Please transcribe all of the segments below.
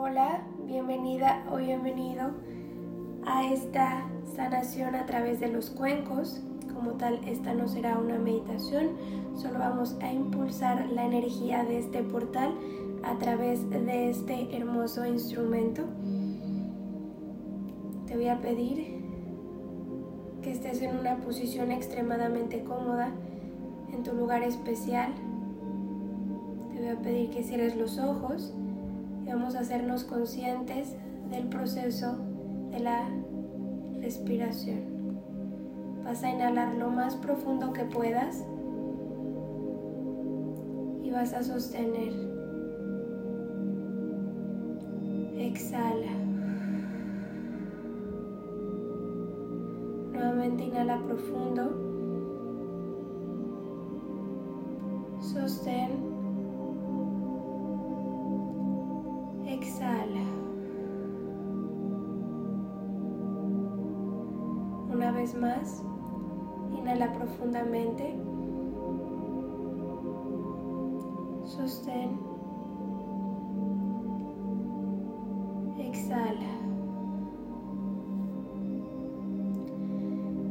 Hola, bienvenida o bienvenido a esta sanación a través de los cuencos. Como tal, esta no será una meditación, solo vamos a impulsar la energía de este portal a través de este hermoso instrumento. Te voy a pedir que estés en una posición extremadamente cómoda en tu lugar especial. Te voy a pedir que cierres los ojos vamos a hacernos conscientes del proceso de la respiración. Vas a inhalar lo más profundo que puedas y vas a sostener. Exhala. Nuevamente inhala profundo. Sostén. Exhala. Una vez más, inhala profundamente. Sostén. Exhala.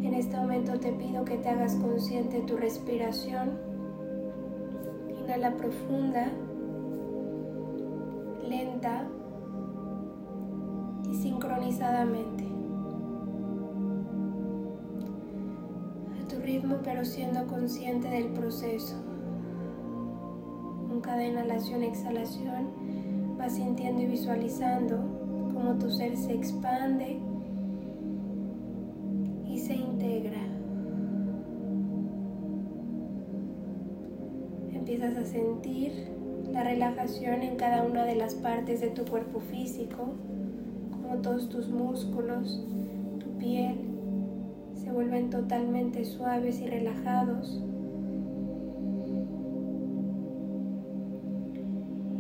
En este momento te pido que te hagas consciente de tu respiración. Inhala profunda, y sincronizadamente. A tu ritmo pero siendo consciente del proceso. Con cada inhalación-exhalación vas sintiendo y visualizando cómo tu ser se expande en cada una de las partes de tu cuerpo físico, como todos tus músculos, tu piel, se vuelven totalmente suaves y relajados.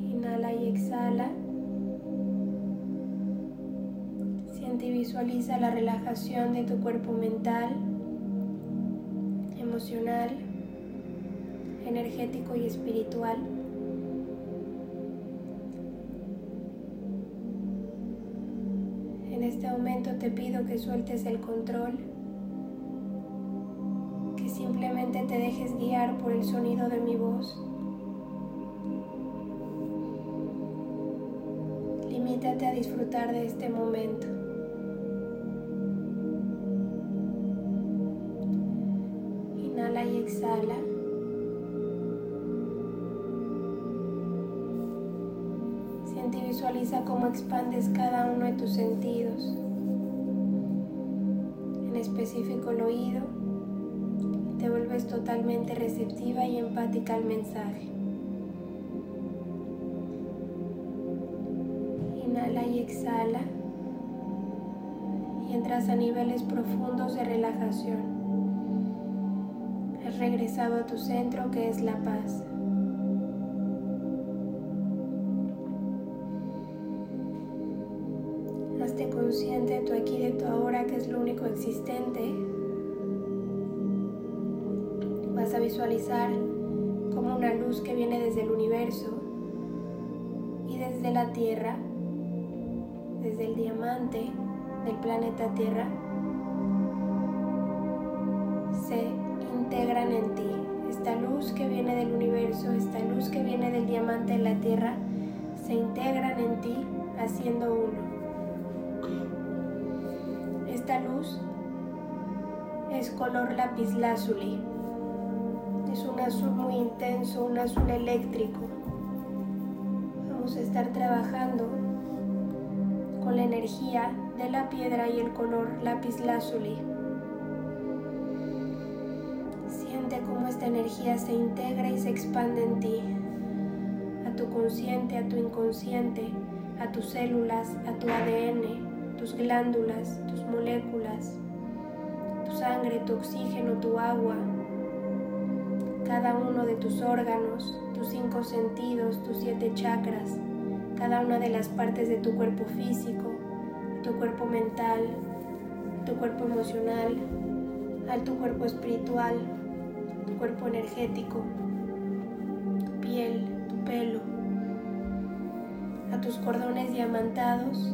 Inhala y exhala. y visualiza la relajación de tu cuerpo mental, emocional, energético y espiritual. Momento te pido que sueltes el control, que simplemente te dejes guiar por el sonido de mi voz. Limítate a disfrutar de este momento. y exhala. Siente visualiza cómo expandes cada uno de tus sentidos, en específico el oído, te vuelves totalmente receptiva y empática al mensaje. Inhala y exhala y entras a niveles profundos de relajación regresado a tu centro que es la paz. Vas a visualizar como una luz que viene desde el universo y desde la Tierra, desde el diamante del planeta Tierra, se integran en ti. Esta luz que viene del universo, esta luz que viene del diamante en la tierra, se integran en ti haciendo uno. Esta luz es color lapislázuli. Es un azul muy intenso, un azul eléctrico. Vamos a estar trabajando con la energía de la piedra y el color lapislázuli. cómo esta energía se integra y se expande en ti, a tu consciente, a tu inconsciente, a tus células, a tu ADN, tus glándulas, tus moléculas, sangre, tu oxígeno, tu agua, cada uno de tus órganos, tus cinco sentidos, tus siete chakras, cada una de las partes de tu cuerpo físico, tu cuerpo mental, tu cuerpo emocional, a tu cuerpo espiritual, tu cuerpo energético, tu piel, tu pelo, a tus cordones diamantados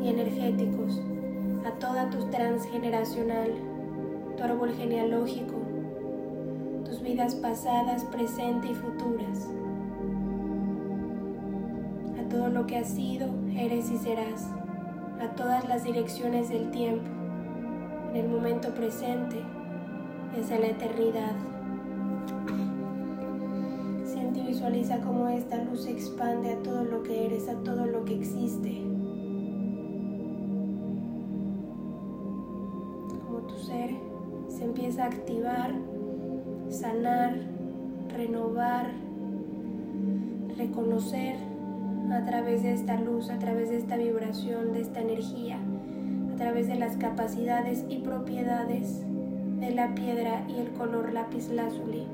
y energéticos, a toda tu transgeneracional, tu árbol genealógico, tus vidas pasadas, presente y futuras, a todo lo que has sido, eres y serás, a todas las direcciones del tiempo, en el momento presente hacia la eternidad. Siente y visualiza cómo esta luz se expande a todo lo que eres, a todo lo que existe. Activar, sanar, renovar, reconocer a través de esta luz, a través de esta vibración, de esta energía, a través de las capacidades y propiedades de la piedra y el color lápiz lazuli.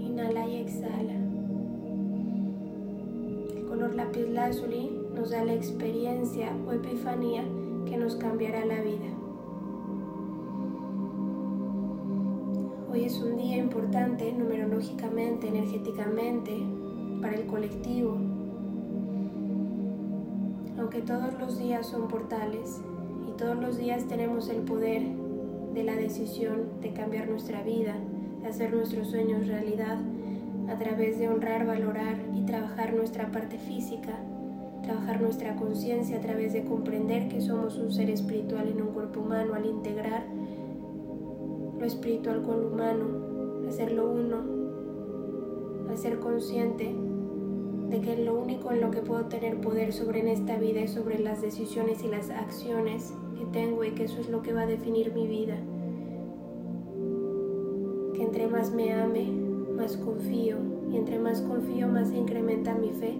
Inhala y exhala. El color lápiz lazuli nos da la experiencia o epifanía que nos cambiará la vida. Hoy es un día importante numerológicamente, energéticamente, para el colectivo. Aunque todos los días son portales y todos los días tenemos el poder de la decisión de cambiar nuestra vida, de hacer nuestros sueños realidad a través de honrar, valorar y trabajar nuestra parte física, trabajar nuestra conciencia a través de comprender que somos un ser espiritual en un cuerpo humano al integrar lo espiritual con lo humano, hacerlo uno, a ser consciente de que lo único en lo que puedo tener poder sobre en esta vida es sobre las decisiones y las acciones que tengo y que eso es lo que va a definir mi vida. Que entre más me ame, más confío y entre más confío más se incrementa mi fe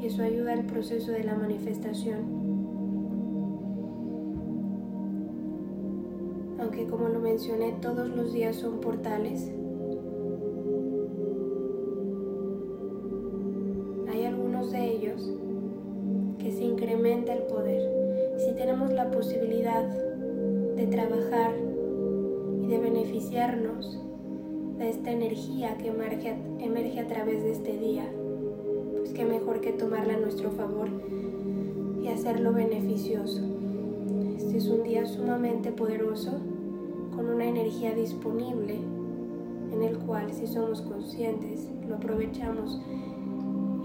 y eso ayuda al proceso de la manifestación. aunque como lo mencioné todos los días son portales. Hay algunos de ellos que se incrementa el poder. Si tenemos la posibilidad de trabajar y de beneficiarnos de esta energía que emerge, emerge a través de este día, qué mejor que tomarla a nuestro favor y hacerlo beneficioso. Este es un día sumamente poderoso con una energía disponible en el cual si somos conscientes, lo aprovechamos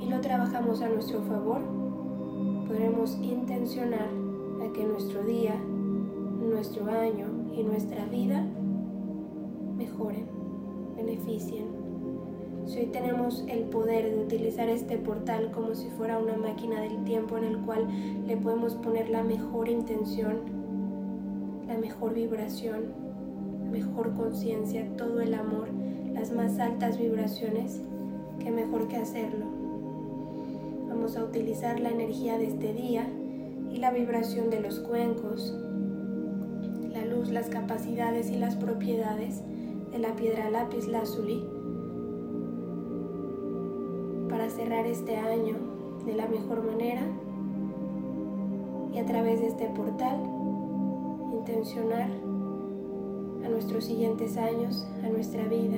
y lo trabajamos a nuestro favor, podremos intencionar a que nuestro día, nuestro año y nuestra vida mejoren, beneficien. Si hoy tenemos el poder de utilizar este portal como si fuera una máquina del tiempo en el cual le podemos poner la mejor intención, la mejor vibración, mejor conciencia, todo el amor, las más altas vibraciones, que mejor que hacerlo. Vamos a utilizar la energía de este día y la vibración de los cuencos, la luz, las capacidades y las propiedades de la piedra lápiz lazuli cerrar este año de la mejor manera y a través de este portal intencionar a nuestros siguientes años, a nuestra vida,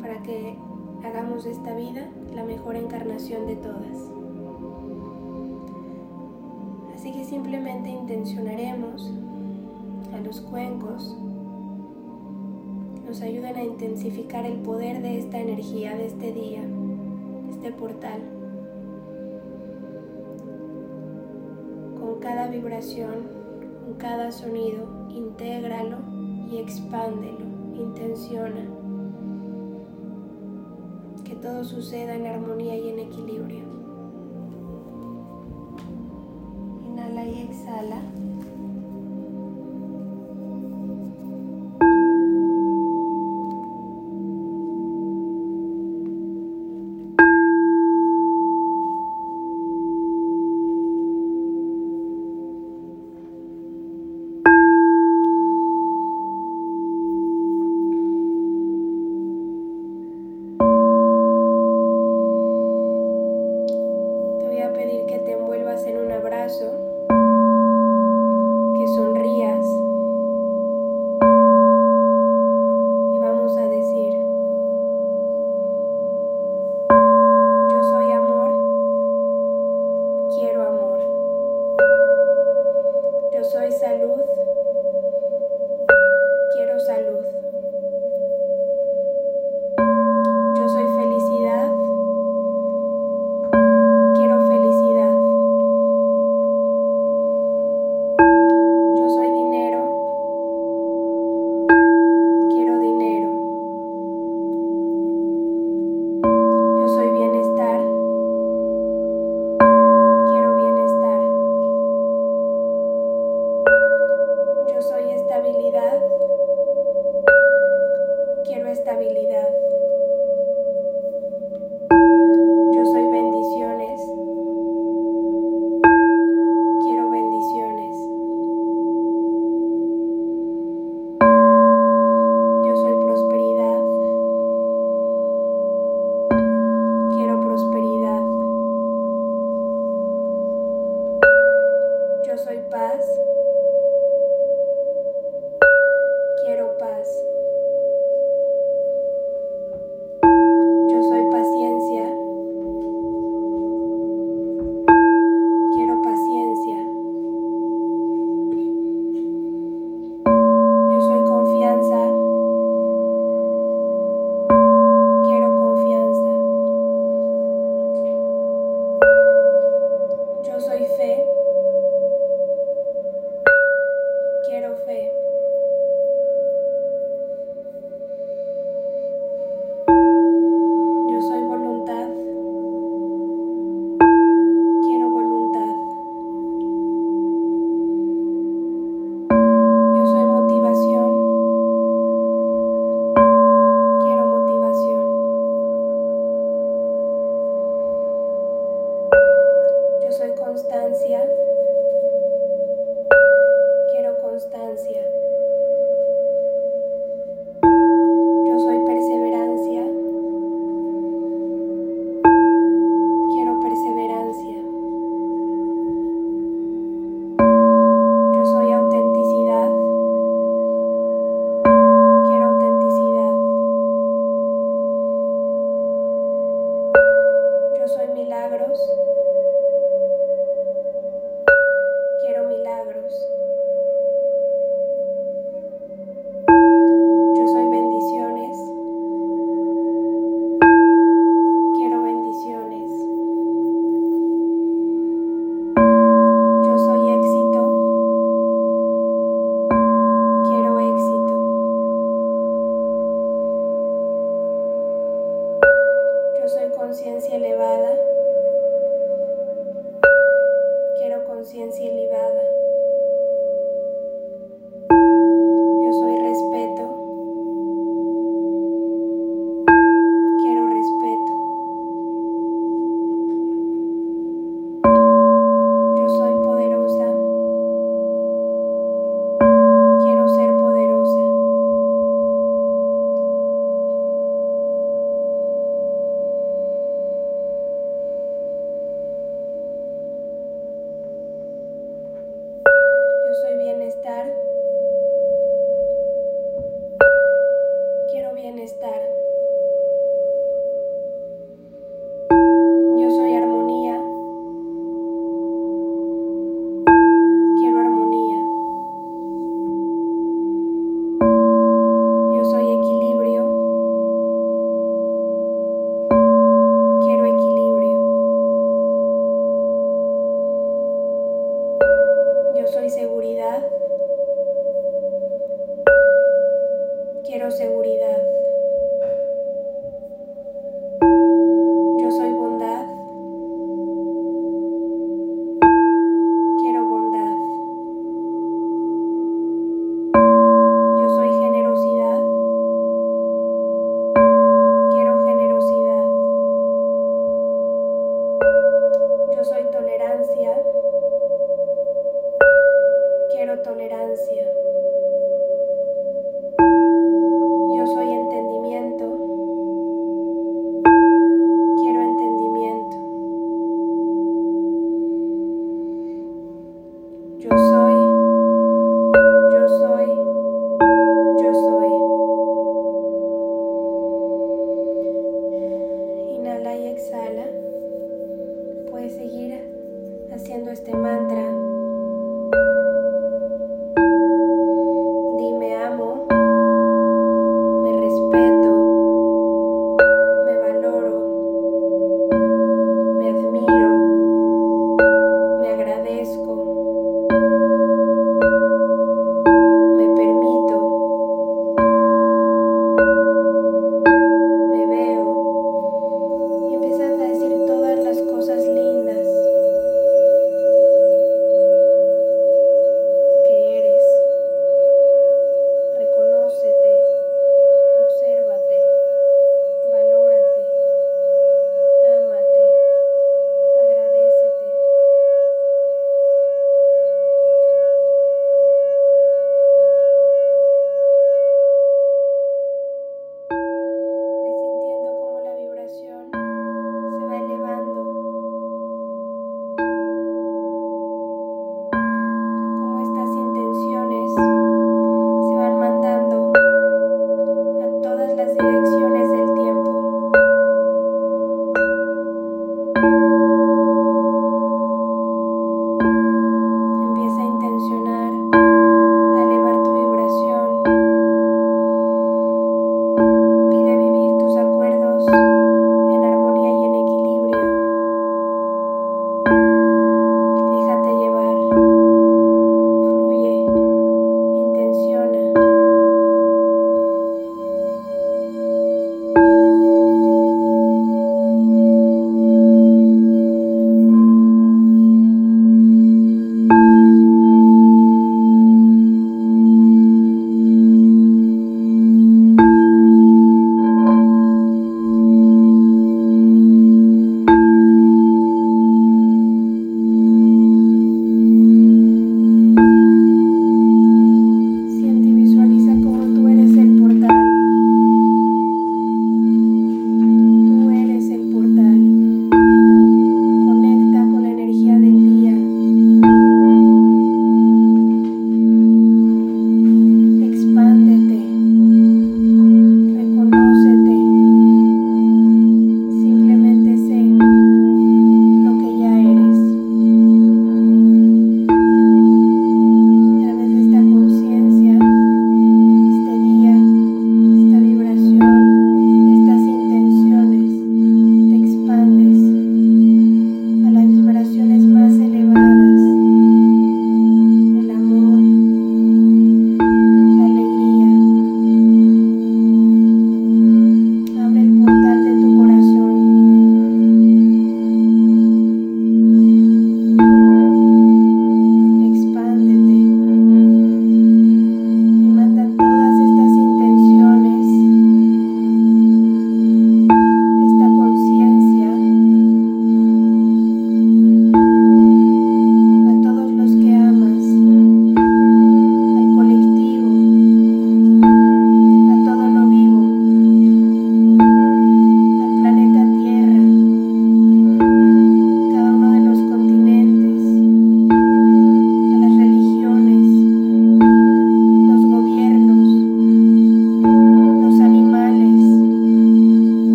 para que hagamos de esta vida la mejor encarnación de todas. Así que simplemente intencionaremos a los cuencos, nos ayudan a intensificar el poder de esta energía, de este día, portal. Con cada vibración cada sonido, intégralo y expándelo, intenciona. Que todo suceda en armonía y en equilibrio. Inhala y exhala.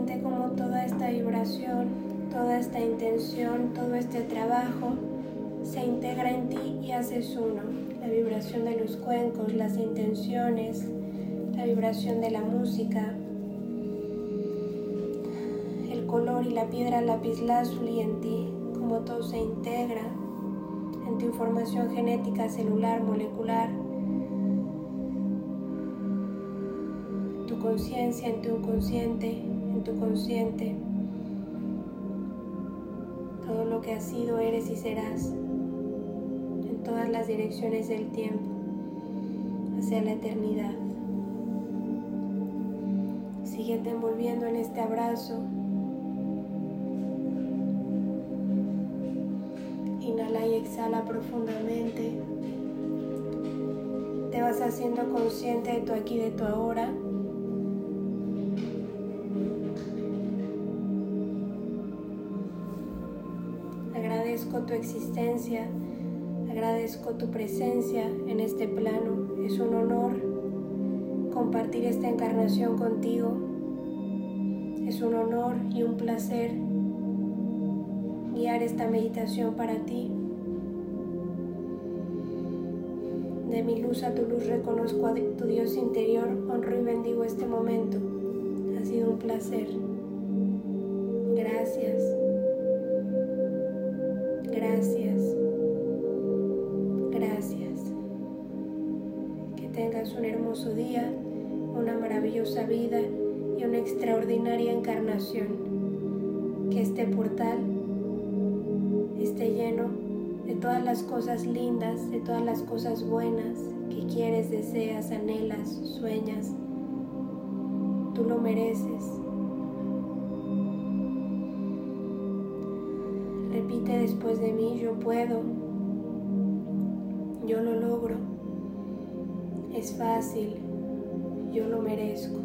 Siente como toda esta vibración, toda esta intención, todo este trabajo se integra en ti y haces uno. La vibración de los cuencos, las intenciones, la vibración de la música, el color y la piedra lapislázuli en ti, como todo se integra en tu información genética celular, molecular, tu conciencia, en tu inconsciente, tu consciente, todo lo que has sido, eres y serás en todas las direcciones del tiempo, hacia la eternidad. Síguete envolviendo en este abrazo Inhala y exhala profundamente. Te vas haciendo consciente de tu aquí, de tu ahora. Tu existencia, agradezco tu presencia en este plano. Es un honor compartir esta encarnación contigo. Es un honor y un placer guiar esta meditación para ti. De mi luz a tu luz reconozco a tu Dios interior, honro y bendigo este momento. Ha sido un placer. Gracias. Gracias. Gracias. Que tengas un hermoso día, una maravillosa vida y una extraordinaria encarnación. Que este portal esté lleno de todas las cosas lindas, de todas las cosas buenas que quieres, deseas, anhelas, sueñas. Tú lo mereces. Después de mí, yo puedo, yo lo logro, es fácil, yo lo merezco.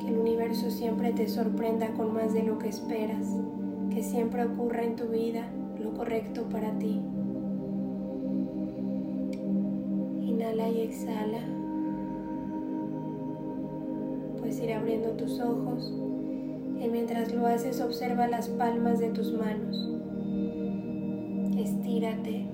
Que el universo siempre te sorprenda con más de lo que esperas que siempre ocurra en tu vida lo correcto para ti. Inhala y exhala. Puedes ir abriendo tus ojos y mientras lo haces observa las palmas de tus manos. Estírate.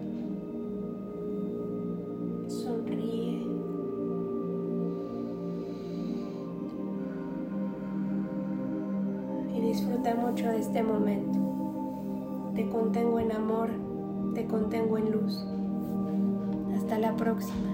disfruta mucho de este momento. Te contengo en amor, te contengo en luz. Hasta la próxima.